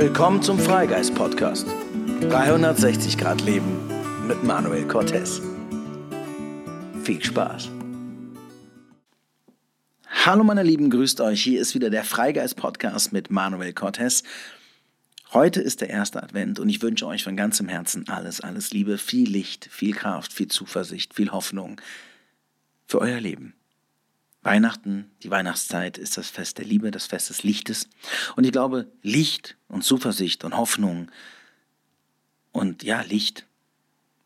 Willkommen zum Freigeist Podcast. 360 Grad Leben mit Manuel Cortez. Viel Spaß. Hallo meine Lieben, grüßt euch. Hier ist wieder der Freigeist Podcast mit Manuel Cortez. Heute ist der erste Advent und ich wünsche euch von ganzem Herzen alles, alles Liebe, viel Licht, viel Kraft, viel Zuversicht, viel Hoffnung für euer Leben. Weihnachten, die Weihnachtszeit ist das Fest der Liebe, das Fest des Lichtes. Und ich glaube, Licht und Zuversicht und Hoffnung und ja, Licht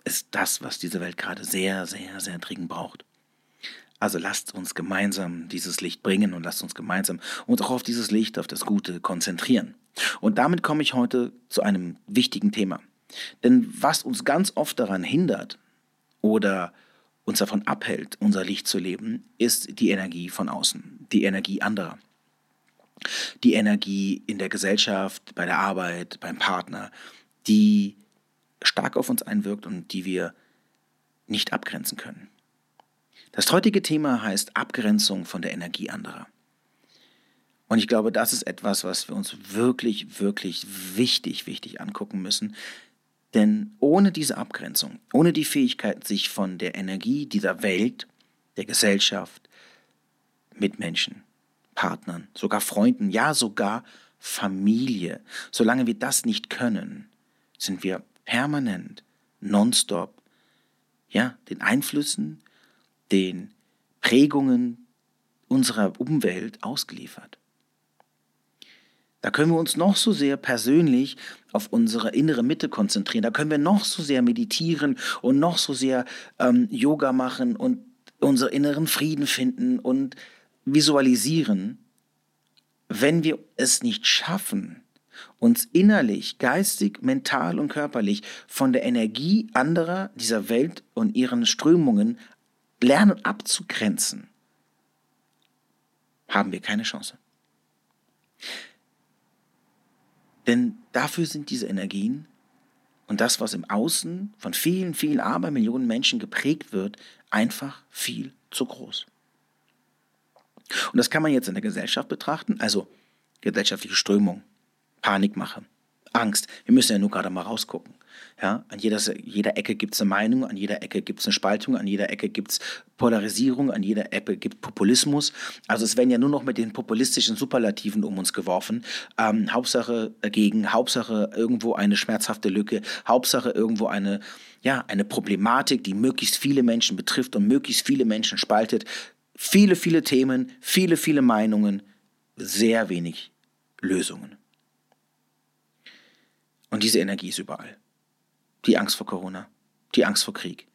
ist das, was diese Welt gerade sehr, sehr, sehr dringend braucht. Also lasst uns gemeinsam dieses Licht bringen und lasst uns gemeinsam uns auch auf dieses Licht, auf das Gute konzentrieren. Und damit komme ich heute zu einem wichtigen Thema. Denn was uns ganz oft daran hindert oder uns davon abhält, unser Licht zu leben, ist die Energie von außen, die Energie anderer. Die Energie in der Gesellschaft, bei der Arbeit, beim Partner, die stark auf uns einwirkt und die wir nicht abgrenzen können. Das heutige Thema heißt Abgrenzung von der Energie anderer. Und ich glaube, das ist etwas, was wir uns wirklich, wirklich wichtig, wichtig angucken müssen, denn ohne diese Abgrenzung, ohne die Fähigkeit, sich von der Energie dieser Welt, der Gesellschaft, Mitmenschen, Partnern, sogar Freunden, ja sogar Familie, solange wir das nicht können, sind wir permanent, nonstop, ja, den Einflüssen, den Prägungen unserer Umwelt ausgeliefert. Da können wir uns noch so sehr persönlich auf unsere innere Mitte konzentrieren. Da können wir noch so sehr meditieren und noch so sehr ähm, Yoga machen und unseren inneren Frieden finden und visualisieren. Wenn wir es nicht schaffen, uns innerlich, geistig, mental und körperlich von der Energie anderer dieser Welt und ihren Strömungen lernen abzugrenzen, haben wir keine Chance. Denn dafür sind diese Energien und das, was im Außen von vielen, vielen Abermillionen Menschen geprägt wird, einfach viel zu groß. Und das kann man jetzt in der Gesellschaft betrachten, also gesellschaftliche Strömung, Panikmache, Angst. Wir müssen ja nur gerade mal rausgucken. Ja, an jeder, jeder Ecke gibt es eine Meinung, an jeder Ecke gibt es eine Spaltung, an jeder Ecke gibt es Polarisierung, an jeder Ecke gibt es Populismus. Also es werden ja nur noch mit den populistischen Superlativen um uns geworfen. Ähm, Hauptsache dagegen, Hauptsache irgendwo eine schmerzhafte Lücke, Hauptsache irgendwo eine, ja, eine Problematik, die möglichst viele Menschen betrifft und möglichst viele Menschen spaltet. Viele, viele Themen, viele, viele Meinungen, sehr wenig Lösungen. Und diese Energie ist überall. Die Angst vor Corona, die Angst vor Krieg.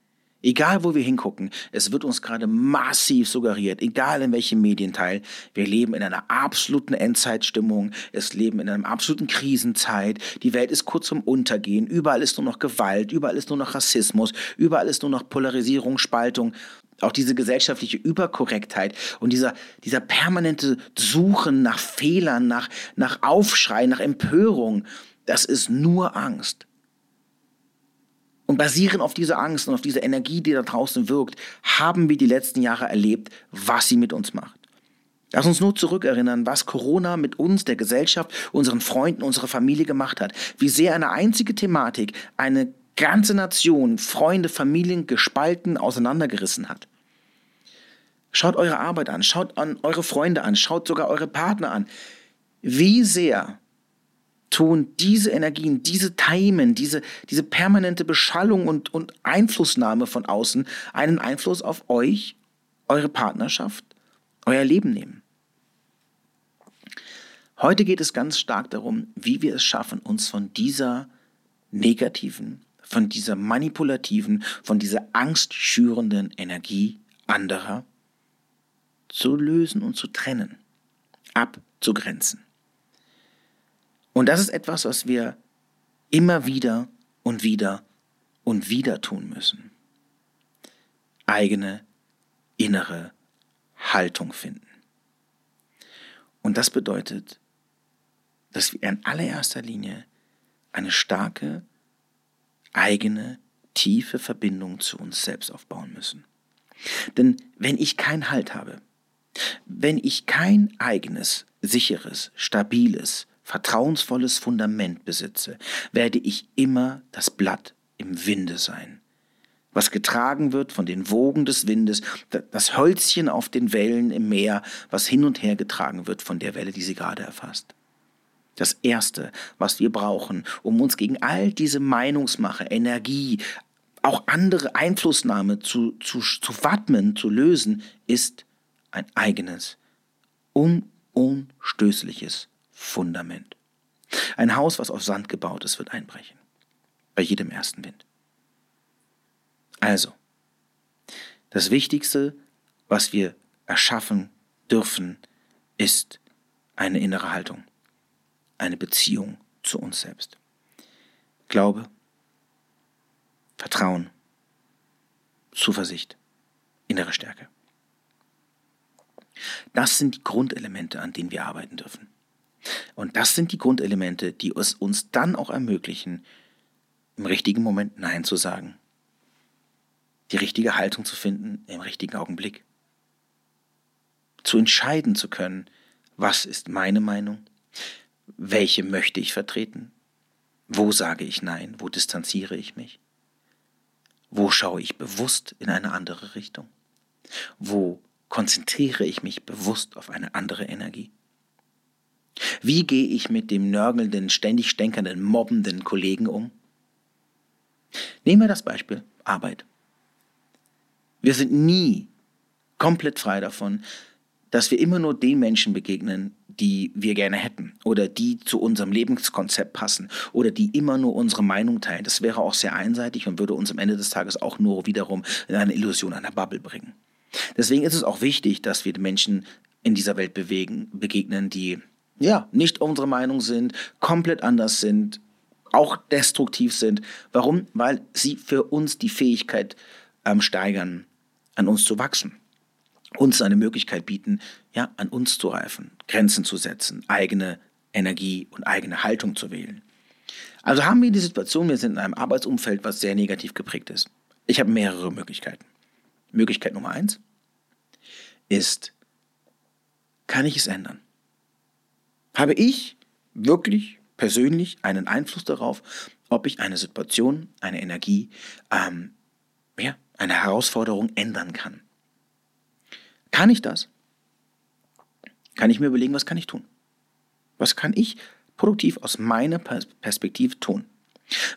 Egal, wo wir hingucken, es wird uns gerade massiv suggeriert, egal in welchem Medienteil, wir leben in einer absoluten Endzeitstimmung, es leben in einer absoluten Krisenzeit, die Welt ist kurz zum Untergehen, überall ist nur noch Gewalt, überall ist nur noch Rassismus, überall ist nur noch Polarisierung, Spaltung, auch diese gesellschaftliche Überkorrektheit und dieser, dieser permanente Suchen nach Fehlern, nach, nach Aufschrei, nach Empörung, das ist nur Angst. Und basierend auf dieser Angst und auf dieser Energie, die da draußen wirkt, haben wir die letzten Jahre erlebt, was sie mit uns macht. Lass uns nur zurückerinnern, was Corona mit uns, der Gesellschaft, unseren Freunden, unserer Familie gemacht hat. Wie sehr eine einzige Thematik eine ganze Nation, Freunde, Familien gespalten, auseinandergerissen hat. Schaut eure Arbeit an, schaut an eure Freunde an, schaut sogar eure Partner an. Wie sehr tun diese Energien, diese Timen, diese, diese permanente Beschallung und, und Einflussnahme von außen einen Einfluss auf euch, eure Partnerschaft, euer Leben nehmen. Heute geht es ganz stark darum, wie wir es schaffen, uns von dieser negativen, von dieser manipulativen, von dieser angstschürenden Energie anderer zu lösen und zu trennen, abzugrenzen. Und das ist etwas, was wir immer wieder und wieder und wieder tun müssen. Eigene innere Haltung finden. Und das bedeutet, dass wir in allererster Linie eine starke, eigene, tiefe Verbindung zu uns selbst aufbauen müssen. Denn wenn ich keinen Halt habe, wenn ich kein eigenes, sicheres, stabiles, vertrauensvolles Fundament besitze, werde ich immer das Blatt im Winde sein, was getragen wird von den Wogen des Windes, das Hölzchen auf den Wellen im Meer, was hin und her getragen wird von der Welle, die sie gerade erfasst. Das Erste, was wir brauchen, um uns gegen all diese Meinungsmache, Energie, auch andere Einflussnahme zu, zu, zu wappnen, zu lösen, ist ein eigenes, unumstößliches Fundament. Ein Haus, was auf Sand gebaut ist, wird einbrechen. Bei jedem ersten Wind. Also, das Wichtigste, was wir erschaffen dürfen, ist eine innere Haltung, eine Beziehung zu uns selbst. Glaube, Vertrauen, Zuversicht, innere Stärke. Das sind die Grundelemente, an denen wir arbeiten dürfen. Und das sind die Grundelemente, die es uns dann auch ermöglichen, im richtigen Moment Nein zu sagen. Die richtige Haltung zu finden im richtigen Augenblick. Zu entscheiden zu können, was ist meine Meinung, welche möchte ich vertreten, wo sage ich Nein, wo distanziere ich mich, wo schaue ich bewusst in eine andere Richtung, wo konzentriere ich mich bewusst auf eine andere Energie. Wie gehe ich mit dem nörgelnden, ständig stänkernden, mobbenden Kollegen um? Nehmen wir das Beispiel Arbeit. Wir sind nie komplett frei davon, dass wir immer nur den Menschen begegnen, die wir gerne hätten oder die zu unserem Lebenskonzept passen oder die immer nur unsere Meinung teilen. Das wäre auch sehr einseitig und würde uns am Ende des Tages auch nur wiederum in eine Illusion einer Bubble bringen. Deswegen ist es auch wichtig, dass wir Menschen in dieser Welt bewegen, begegnen, die ja nicht unsere Meinung sind, komplett anders sind, auch destruktiv sind. Warum? Weil sie für uns die Fähigkeit ähm, steigern, an uns zu wachsen, uns eine Möglichkeit bieten, ja, an uns zu reifen, Grenzen zu setzen, eigene Energie und eigene Haltung zu wählen. Also haben wir die Situation, wir sind in einem Arbeitsumfeld, was sehr negativ geprägt ist. Ich habe mehrere Möglichkeiten. Möglichkeit Nummer eins ist, kann ich es ändern? Habe ich wirklich persönlich einen Einfluss darauf, ob ich eine Situation, eine Energie ähm, ja, eine Herausforderung ändern kann. Kann ich das? Kann ich mir überlegen, was kann ich tun? Was kann ich produktiv aus meiner Perspektive tun?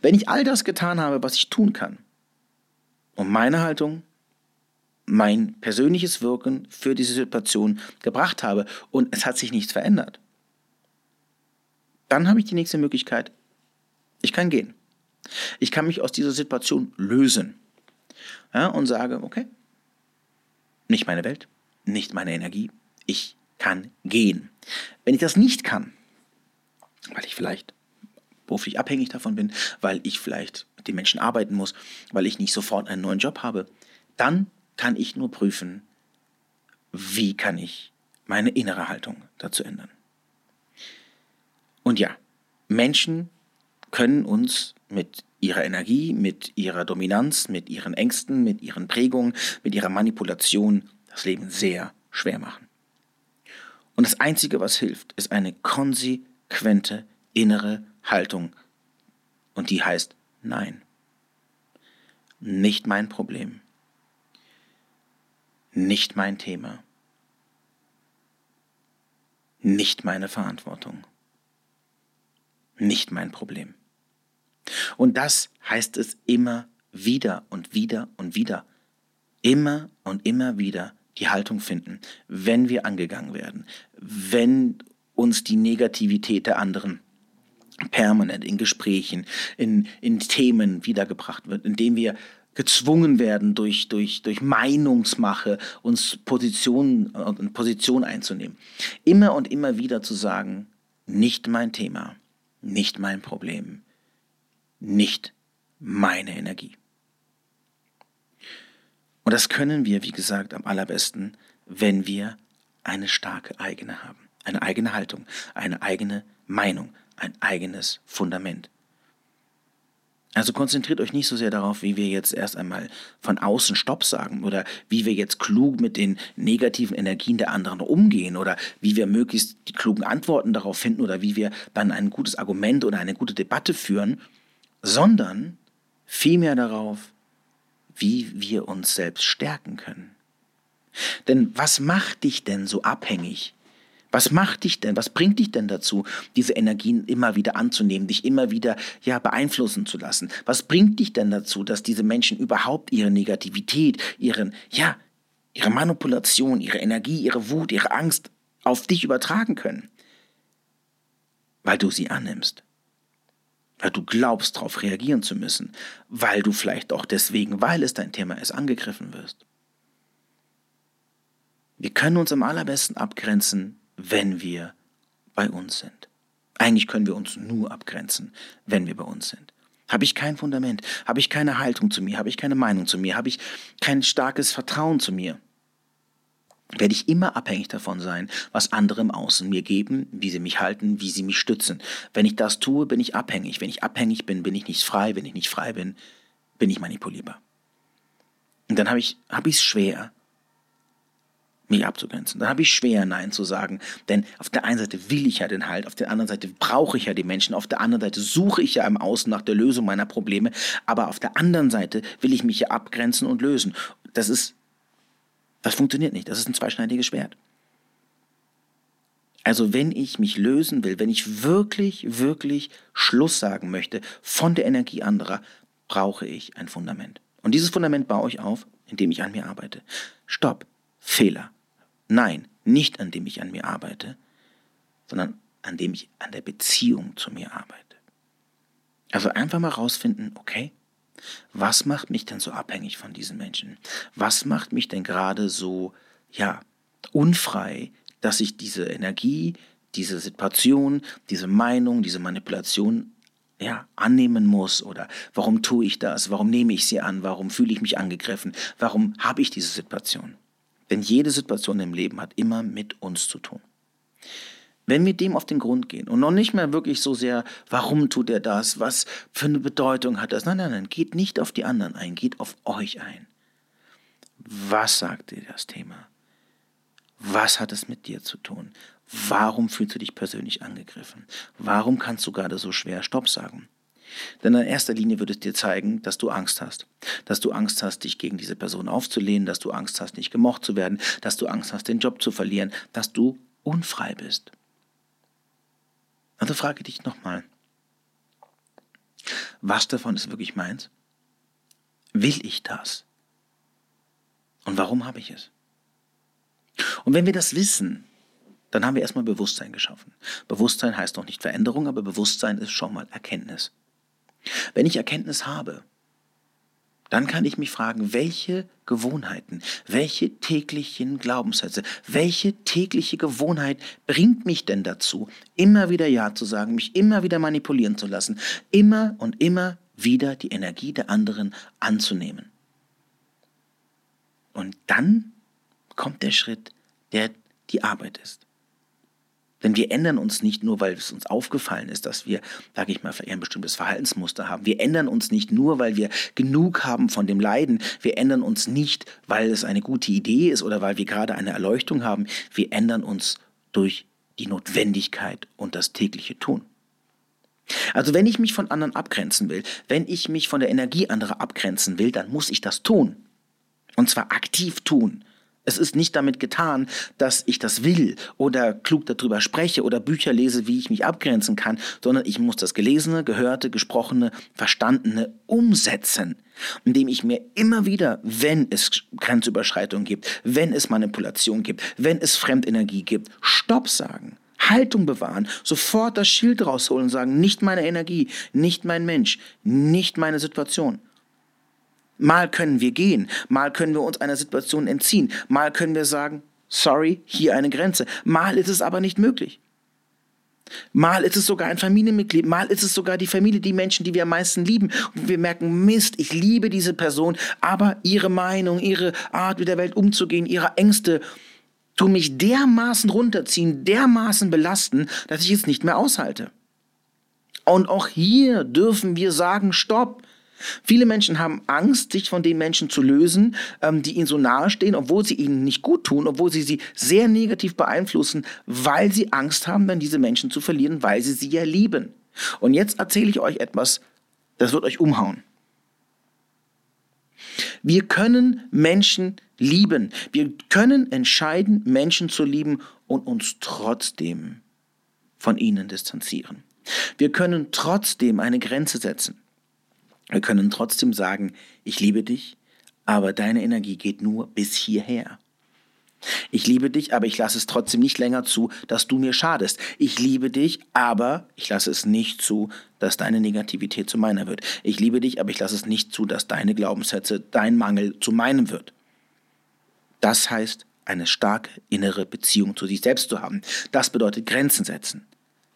Wenn ich all das getan habe, was ich tun kann, um meine Haltung, mein persönliches Wirken für diese Situation gebracht habe und es hat sich nichts verändert, dann habe ich die nächste Möglichkeit, ich kann gehen. Ich kann mich aus dieser Situation lösen ja, und sage, okay, nicht meine Welt, nicht meine Energie, ich kann gehen. Wenn ich das nicht kann, weil ich vielleicht beruflich abhängig davon bin, weil ich vielleicht mit den Menschen arbeiten muss, weil ich nicht sofort einen neuen Job habe, dann kann ich nur prüfen, wie kann ich meine innere Haltung dazu ändern. Und ja, Menschen können uns mit ihrer Energie, mit ihrer Dominanz, mit ihren Ängsten, mit ihren Prägungen, mit ihrer Manipulation das Leben sehr schwer machen. Und das Einzige, was hilft, ist eine konsequente innere Haltung. Und die heißt Nein. Nicht mein Problem. Nicht mein Thema. Nicht meine Verantwortung. Nicht mein Problem. Und das heißt es immer wieder und wieder und wieder. Immer und immer wieder die Haltung finden, wenn wir angegangen werden, wenn uns die Negativität der anderen permanent in Gesprächen, in, in Themen wiedergebracht wird, indem wir gezwungen werden, durch, durch, durch Meinungsmache uns Position, äh, Position einzunehmen. Immer und immer wieder zu sagen, nicht mein Thema, nicht mein Problem, nicht meine Energie. Und das können wir, wie gesagt, am allerbesten, wenn wir eine starke eigene haben. Eine eigene Haltung, eine eigene Meinung, ein eigenes Fundament. Also konzentriert euch nicht so sehr darauf, wie wir jetzt erst einmal von außen Stopp sagen oder wie wir jetzt klug mit den negativen Energien der anderen umgehen oder wie wir möglichst die klugen Antworten darauf finden oder wie wir dann ein gutes Argument oder eine gute Debatte führen, sondern vielmehr darauf, wie wir uns selbst stärken können. Denn was macht dich denn so abhängig was macht dich denn, was bringt dich denn dazu, diese Energien immer wieder anzunehmen, dich immer wieder ja beeinflussen zu lassen? Was bringt dich denn dazu, dass diese Menschen überhaupt ihre Negativität, ihren ja, ihre Manipulation, ihre Energie, ihre Wut, ihre Angst auf dich übertragen können? Weil du sie annimmst. Weil du glaubst, darauf reagieren zu müssen. Weil du vielleicht auch deswegen, weil es dein Thema ist, angegriffen wirst. Wir können uns am allerbesten abgrenzen, wenn wir bei uns sind. Eigentlich können wir uns nur abgrenzen, wenn wir bei uns sind. Habe ich kein Fundament, habe ich keine Haltung zu mir, habe ich keine Meinung zu mir, habe ich kein starkes Vertrauen zu mir, werde ich immer abhängig davon sein, was andere im Außen mir geben, wie sie mich halten, wie sie mich stützen. Wenn ich das tue, bin ich abhängig. Wenn ich abhängig bin, bin ich nicht frei. Wenn ich nicht frei bin, bin ich manipulierbar. Und dann habe ich es hab schwer, mich abzugrenzen. Dann habe ich schwer, Nein zu sagen. Denn auf der einen Seite will ich ja den Halt, auf der anderen Seite brauche ich ja die Menschen, auf der anderen Seite suche ich ja im Außen nach der Lösung meiner Probleme, aber auf der anderen Seite will ich mich ja abgrenzen und lösen. Das ist, das funktioniert nicht. Das ist ein zweischneidiges Schwert. Also wenn ich mich lösen will, wenn ich wirklich, wirklich Schluss sagen möchte von der Energie anderer, brauche ich ein Fundament. Und dieses Fundament baue ich auf, indem ich an mir arbeite. Stopp. Fehler. Nein, nicht an dem ich an mir arbeite, sondern an dem ich an der Beziehung zu mir arbeite. Also einfach mal rausfinden, okay, was macht mich denn so abhängig von diesen Menschen? Was macht mich denn gerade so, ja, unfrei, dass ich diese Energie, diese Situation, diese Meinung, diese Manipulation ja, annehmen muss oder warum tue ich das? Warum nehme ich sie an? Warum fühle ich mich angegriffen? Warum habe ich diese Situation? Denn jede Situation im Leben hat immer mit uns zu tun. Wenn wir dem auf den Grund gehen und noch nicht mehr wirklich so sehr, warum tut er das, was für eine Bedeutung hat das, nein, nein, nein, geht nicht auf die anderen ein, geht auf euch ein. Was sagt dir das Thema? Was hat es mit dir zu tun? Warum fühlst du dich persönlich angegriffen? Warum kannst du gerade so schwer Stopp sagen? Denn in erster Linie wird es dir zeigen, dass du Angst hast. Dass du Angst hast, dich gegen diese Person aufzulehnen, dass du Angst hast, nicht gemocht zu werden, dass du Angst hast, den Job zu verlieren, dass du unfrei bist. Also frage dich nochmal, was davon ist wirklich meins? Will ich das? Und warum habe ich es? Und wenn wir das wissen, dann haben wir erstmal Bewusstsein geschaffen. Bewusstsein heißt noch nicht Veränderung, aber Bewusstsein ist schon mal Erkenntnis. Wenn ich Erkenntnis habe, dann kann ich mich fragen, welche Gewohnheiten, welche täglichen Glaubenssätze, welche tägliche Gewohnheit bringt mich denn dazu, immer wieder Ja zu sagen, mich immer wieder manipulieren zu lassen, immer und immer wieder die Energie der anderen anzunehmen. Und dann kommt der Schritt, der die Arbeit ist. Denn wir ändern uns nicht nur, weil es uns aufgefallen ist, dass wir, sage ich mal, ein bestimmtes Verhaltensmuster haben. Wir ändern uns nicht nur, weil wir genug haben von dem Leiden. Wir ändern uns nicht, weil es eine gute Idee ist oder weil wir gerade eine Erleuchtung haben. Wir ändern uns durch die Notwendigkeit und das tägliche Tun. Also wenn ich mich von anderen abgrenzen will, wenn ich mich von der Energie anderer abgrenzen will, dann muss ich das tun. Und zwar aktiv tun. Es ist nicht damit getan, dass ich das will oder klug darüber spreche oder Bücher lese, wie ich mich abgrenzen kann, sondern ich muss das Gelesene, Gehörte, Gesprochene, Verstandene umsetzen, indem ich mir immer wieder, wenn es Grenzüberschreitungen gibt, wenn es Manipulation gibt, wenn es Fremdenergie gibt, Stopp sagen. Haltung bewahren, sofort das Schild rausholen und sagen, nicht meine Energie, nicht mein Mensch, nicht meine Situation. Mal können wir gehen, mal können wir uns einer Situation entziehen, mal können wir sagen, sorry, hier eine Grenze. Mal ist es aber nicht möglich. Mal ist es sogar ein Familienmitglied, mal ist es sogar die Familie, die Menschen, die wir am meisten lieben. Und wir merken, Mist, ich liebe diese Person, aber ihre Meinung, ihre Art mit der Welt umzugehen, ihre Ängste tun mich dermaßen runterziehen, dermaßen belasten, dass ich es nicht mehr aushalte. Und auch hier dürfen wir sagen, stopp. Viele Menschen haben Angst, sich von den Menschen zu lösen, ähm, die ihnen so nahestehen, obwohl sie ihnen nicht gut tun, obwohl sie sie sehr negativ beeinflussen, weil sie Angst haben, dann diese Menschen zu verlieren, weil sie sie ja lieben. Und jetzt erzähle ich euch etwas, das wird euch umhauen. Wir können Menschen lieben. Wir können entscheiden, Menschen zu lieben und uns trotzdem von ihnen distanzieren. Wir können trotzdem eine Grenze setzen. Wir können trotzdem sagen, ich liebe dich, aber deine Energie geht nur bis hierher. Ich liebe dich, aber ich lasse es trotzdem nicht länger zu, dass du mir schadest. Ich liebe dich, aber ich lasse es nicht zu, dass deine Negativität zu meiner wird. Ich liebe dich, aber ich lasse es nicht zu, dass deine Glaubenssätze, dein Mangel zu meinem wird. Das heißt, eine starke innere Beziehung zu sich selbst zu haben. Das bedeutet Grenzen setzen.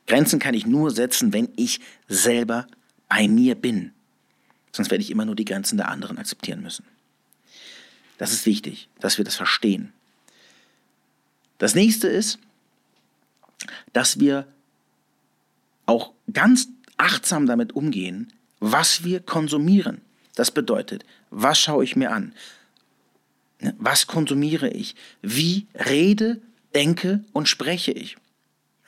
Grenzen kann ich nur setzen, wenn ich selber bei mir bin. Sonst werde ich immer nur die Grenzen der anderen akzeptieren müssen. Das ist wichtig, dass wir das verstehen. Das nächste ist, dass wir auch ganz achtsam damit umgehen, was wir konsumieren. Das bedeutet, was schaue ich mir an? Ne, was konsumiere ich? Wie rede, denke und spreche ich?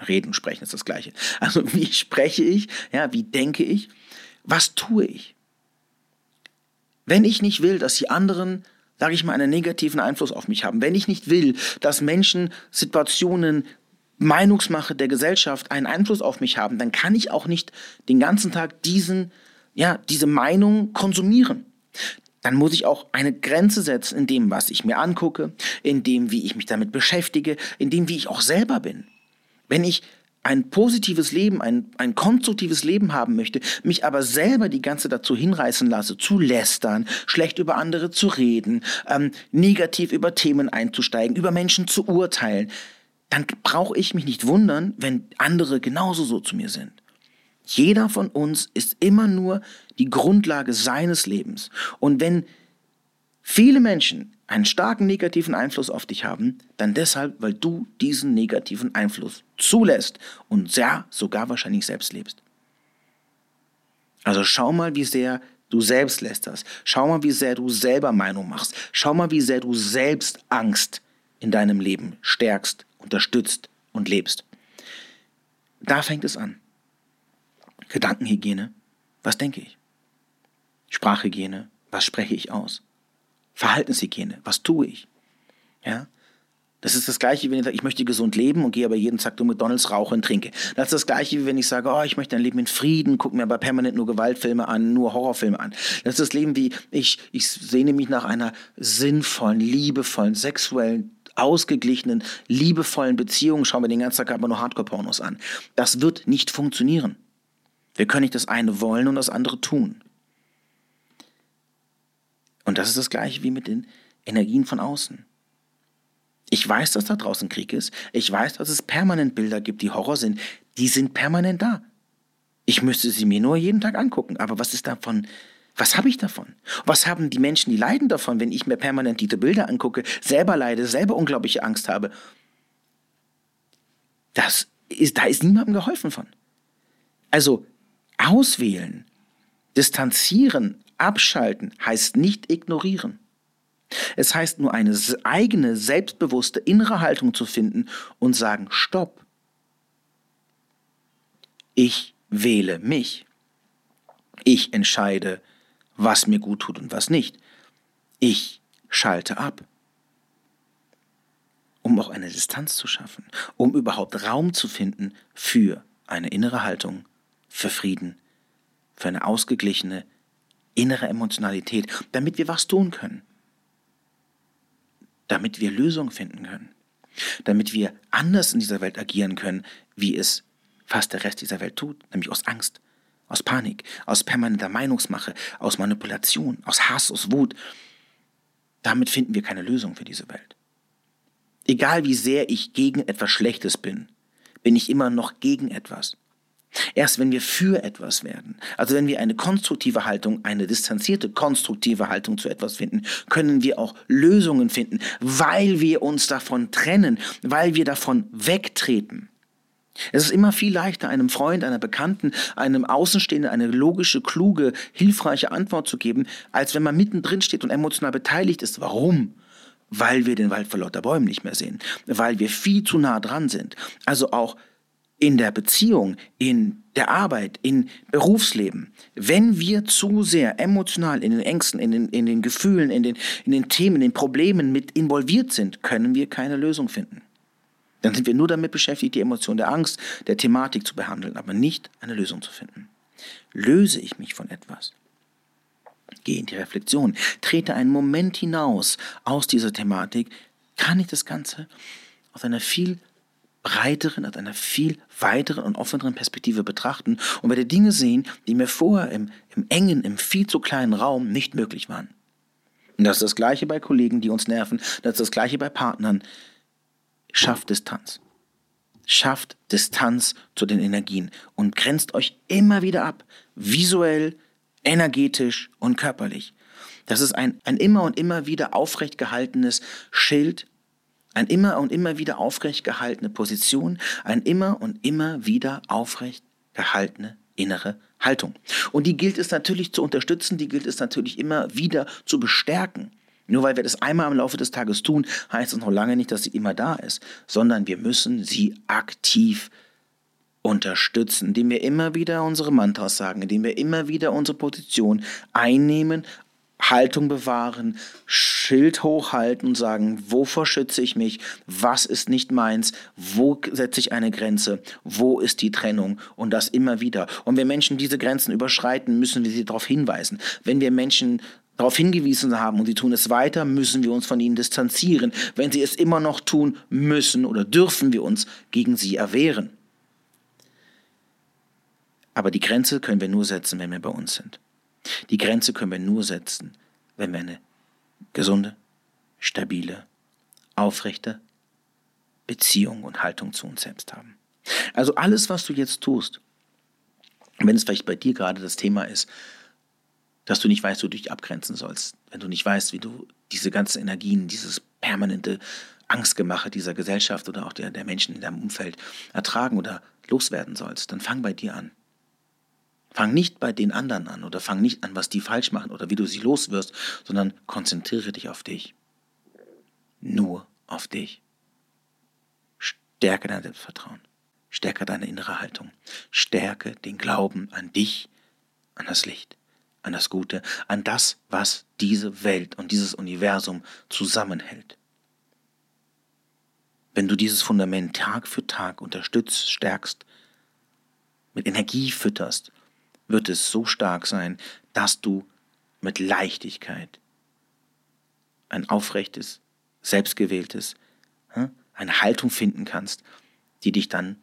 Reden und sprechen ist das Gleiche. Also wie spreche ich? Ja, wie denke ich? Was tue ich? Wenn ich nicht will, dass die anderen sage ich mal, einen negativen Einfluss auf mich haben. Wenn ich nicht will, dass Menschen, Situationen, Meinungsmache der Gesellschaft einen Einfluss auf mich haben, dann kann ich auch nicht den ganzen Tag diesen, ja, diese Meinung konsumieren. Dann muss ich auch eine Grenze setzen in dem, was ich mir angucke, in dem, wie ich mich damit beschäftige, in dem, wie ich auch selber bin. Wenn ich ein positives Leben, ein, ein konstruktives Leben haben möchte, mich aber selber die ganze dazu hinreißen lasse, zu lästern, schlecht über andere zu reden, ähm, negativ über Themen einzusteigen, über Menschen zu urteilen, dann brauche ich mich nicht wundern, wenn andere genauso so zu mir sind. Jeder von uns ist immer nur die Grundlage seines Lebens. Und wenn viele Menschen einen starken negativen Einfluss auf dich haben, dann deshalb, weil du diesen negativen Einfluss zulässt und sehr, sogar wahrscheinlich selbst lebst. Also schau mal, wie sehr du selbst lästerst. Schau mal, wie sehr du selber Meinung machst. Schau mal, wie sehr du selbst Angst in deinem Leben stärkst, unterstützt und lebst. Da fängt es an. Gedankenhygiene, was denke ich? Sprachhygiene, was spreche ich aus? Verhaltenshygiene. Was tue ich? Ja? Das ist das Gleiche, wenn ich sage, ich möchte gesund leben und gehe aber jeden Tag durch McDonalds rauche und trinke. Das ist das Gleiche, wie wenn ich sage, oh, ich möchte ein Leben in Frieden, gucke mir aber permanent nur Gewaltfilme an, nur Horrorfilme an. Das ist das Leben, wie ich, ich sehne mich nach einer sinnvollen, liebevollen, sexuellen, ausgeglichenen, liebevollen Beziehung, schaue mir den ganzen Tag aber nur Hardcore-Pornos an. Das wird nicht funktionieren. Wir können nicht das eine wollen und das andere tun. Und das ist das gleiche wie mit den Energien von außen. Ich weiß, dass da draußen Krieg ist. Ich weiß, dass es permanent Bilder gibt, die Horror sind. Die sind permanent da. Ich müsste sie mir nur jeden Tag angucken. Aber was ist davon? Was habe ich davon? Was haben die Menschen, die leiden davon, wenn ich mir permanent diese Bilder angucke, selber leide, selber unglaubliche Angst habe? Das ist, da ist niemandem geholfen von. Also auswählen, distanzieren, Abschalten heißt nicht ignorieren. Es heißt nur eine eigene, selbstbewusste innere Haltung zu finden und sagen, stopp. Ich wähle mich. Ich entscheide, was mir gut tut und was nicht. Ich schalte ab. Um auch eine Distanz zu schaffen, um überhaupt Raum zu finden für eine innere Haltung, für Frieden, für eine ausgeglichene, innere Emotionalität, damit wir was tun können. Damit wir Lösungen finden können. Damit wir anders in dieser Welt agieren können, wie es fast der Rest dieser Welt tut, nämlich aus Angst, aus Panik, aus permanenter Meinungsmache, aus Manipulation, aus Hass, aus Wut. Damit finden wir keine Lösung für diese Welt. Egal wie sehr ich gegen etwas Schlechtes bin, bin ich immer noch gegen etwas. Erst wenn wir für etwas werden, also wenn wir eine konstruktive Haltung, eine distanzierte konstruktive Haltung zu etwas finden, können wir auch Lösungen finden, weil wir uns davon trennen, weil wir davon wegtreten. Es ist immer viel leichter, einem Freund, einer Bekannten, einem Außenstehenden eine logische, kluge, hilfreiche Antwort zu geben, als wenn man mittendrin steht und emotional beteiligt ist. Warum? Weil wir den Wald vor lauter Bäumen nicht mehr sehen, weil wir viel zu nah dran sind. Also auch in der Beziehung, in der Arbeit, in Berufsleben, wenn wir zu sehr emotional in den Ängsten, in den, in den Gefühlen, in den, in den Themen, in den Problemen mit involviert sind, können wir keine Lösung finden. Dann sind wir nur damit beschäftigt, die Emotion der Angst, der Thematik zu behandeln, aber nicht eine Lösung zu finden. Löse ich mich von etwas? Gehe in die Reflexion, trete einen Moment hinaus aus dieser Thematik, kann ich das Ganze aus einer viel breiteren, aus einer viel weiteren und offeneren Perspektive betrachten und werde Dinge sehen, die mir vorher im, im engen, im viel zu kleinen Raum nicht möglich waren. Und das ist das Gleiche bei Kollegen, die uns nerven, das ist das Gleiche bei Partnern schafft Distanz. Schafft Distanz zu den Energien und grenzt euch immer wieder ab, visuell, energetisch und körperlich. Das ist ein, ein immer und immer wieder aufrecht gehaltenes Schild, ein immer und immer wieder aufrecht gehaltene Position, ein immer und immer wieder aufrecht gehaltene innere Haltung. Und die gilt es natürlich zu unterstützen, die gilt es natürlich immer wieder zu bestärken. Nur weil wir das einmal im Laufe des Tages tun, heißt es noch lange nicht, dass sie immer da ist, sondern wir müssen sie aktiv unterstützen, indem wir immer wieder unsere Mantras sagen, indem wir immer wieder unsere Position einnehmen, Haltung bewahren, Schild hochhalten und sagen, wovor schütze ich mich, was ist nicht meins, wo setze ich eine Grenze, wo ist die Trennung und das immer wieder. Und wenn Menschen diese Grenzen überschreiten, müssen wir sie darauf hinweisen. Wenn wir Menschen darauf hingewiesen haben und sie tun es weiter, müssen wir uns von ihnen distanzieren. Wenn sie es immer noch tun müssen oder dürfen wir uns gegen sie erwehren. Aber die Grenze können wir nur setzen, wenn wir bei uns sind. Die Grenze können wir nur setzen, wenn wir eine gesunde, stabile, aufrechte Beziehung und Haltung zu uns selbst haben. Also alles, was du jetzt tust, wenn es vielleicht bei dir gerade das Thema ist, dass du nicht weißt, wo du dich abgrenzen sollst, wenn du nicht weißt, wie du diese ganzen Energien, dieses permanente Angstgemache dieser Gesellschaft oder auch der, der Menschen in deinem Umfeld ertragen oder loswerden sollst, dann fang bei dir an. Fang nicht bei den anderen an oder fang nicht an, was die falsch machen oder wie du sie loswirst, sondern konzentriere dich auf dich. Nur auf dich. Stärke dein Selbstvertrauen. Stärke deine innere Haltung. Stärke den Glauben an dich, an das Licht an das Gute, an das, was diese Welt und dieses Universum zusammenhält. Wenn du dieses Fundament Tag für Tag unterstützt, stärkst, mit Energie fütterst, wird es so stark sein, dass du mit Leichtigkeit ein aufrechtes, selbstgewähltes, eine Haltung finden kannst, die dich dann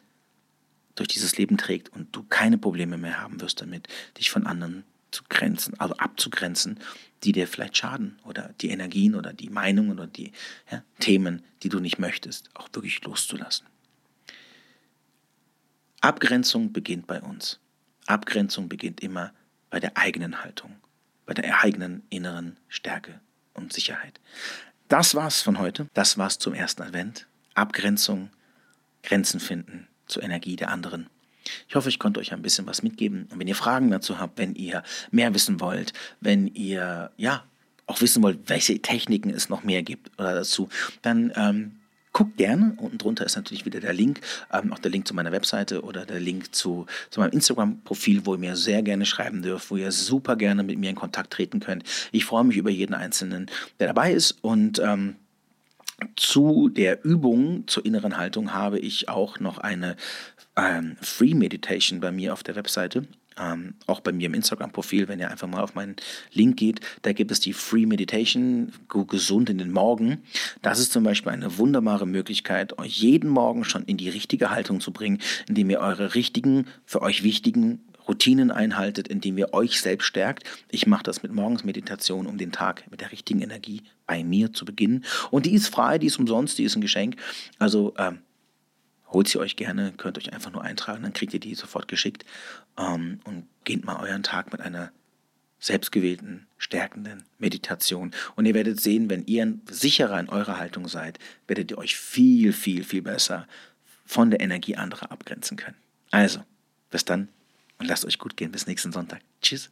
durch dieses Leben trägt und du keine Probleme mehr haben wirst damit, dich von anderen zu grenzen, also abzugrenzen, die dir vielleicht schaden oder die Energien oder die Meinungen oder die ja, Themen, die du nicht möchtest, auch wirklich loszulassen. Abgrenzung beginnt bei uns. Abgrenzung beginnt immer bei der eigenen Haltung, bei der eigenen inneren Stärke und Sicherheit. Das war's von heute. Das war's zum ersten Advent. Abgrenzung, Grenzen finden zur Energie der anderen. Ich hoffe, ich konnte euch ein bisschen was mitgeben. Und wenn ihr Fragen dazu habt, wenn ihr mehr wissen wollt, wenn ihr ja auch wissen wollt, welche Techniken es noch mehr gibt oder dazu, dann ähm, guckt gerne. Unten drunter ist natürlich wieder der Link, ähm, auch der Link zu meiner Webseite oder der Link zu, zu meinem Instagram-Profil, wo ihr mir sehr gerne schreiben dürft, wo ihr super gerne mit mir in Kontakt treten könnt. Ich freue mich über jeden Einzelnen, der dabei ist und ähm, zu der Übung zur inneren Haltung habe ich auch noch eine ähm, Free Meditation bei mir auf der Webseite. Ähm, auch bei mir im Instagram-Profil, wenn ihr einfach mal auf meinen Link geht, da gibt es die Free Meditation, gesund in den Morgen. Das ist zum Beispiel eine wunderbare Möglichkeit, euch jeden Morgen schon in die richtige Haltung zu bringen, indem ihr eure richtigen, für euch wichtigen Routinen einhaltet, indem ihr euch selbst stärkt. Ich mache das mit Morgensmeditation, um den Tag mit der richtigen Energie bei mir zu beginnen. Und die ist frei, die ist umsonst, die ist ein Geschenk. Also ähm, holt sie euch gerne, könnt euch einfach nur eintragen, dann kriegt ihr die sofort geschickt ähm, und geht mal euren Tag mit einer selbstgewählten, stärkenden Meditation. Und ihr werdet sehen, wenn ihr sicherer in eurer Haltung seid, werdet ihr euch viel, viel, viel besser von der Energie anderer abgrenzen können. Also, bis dann und lasst euch gut gehen. Bis nächsten Sonntag. Tschüss.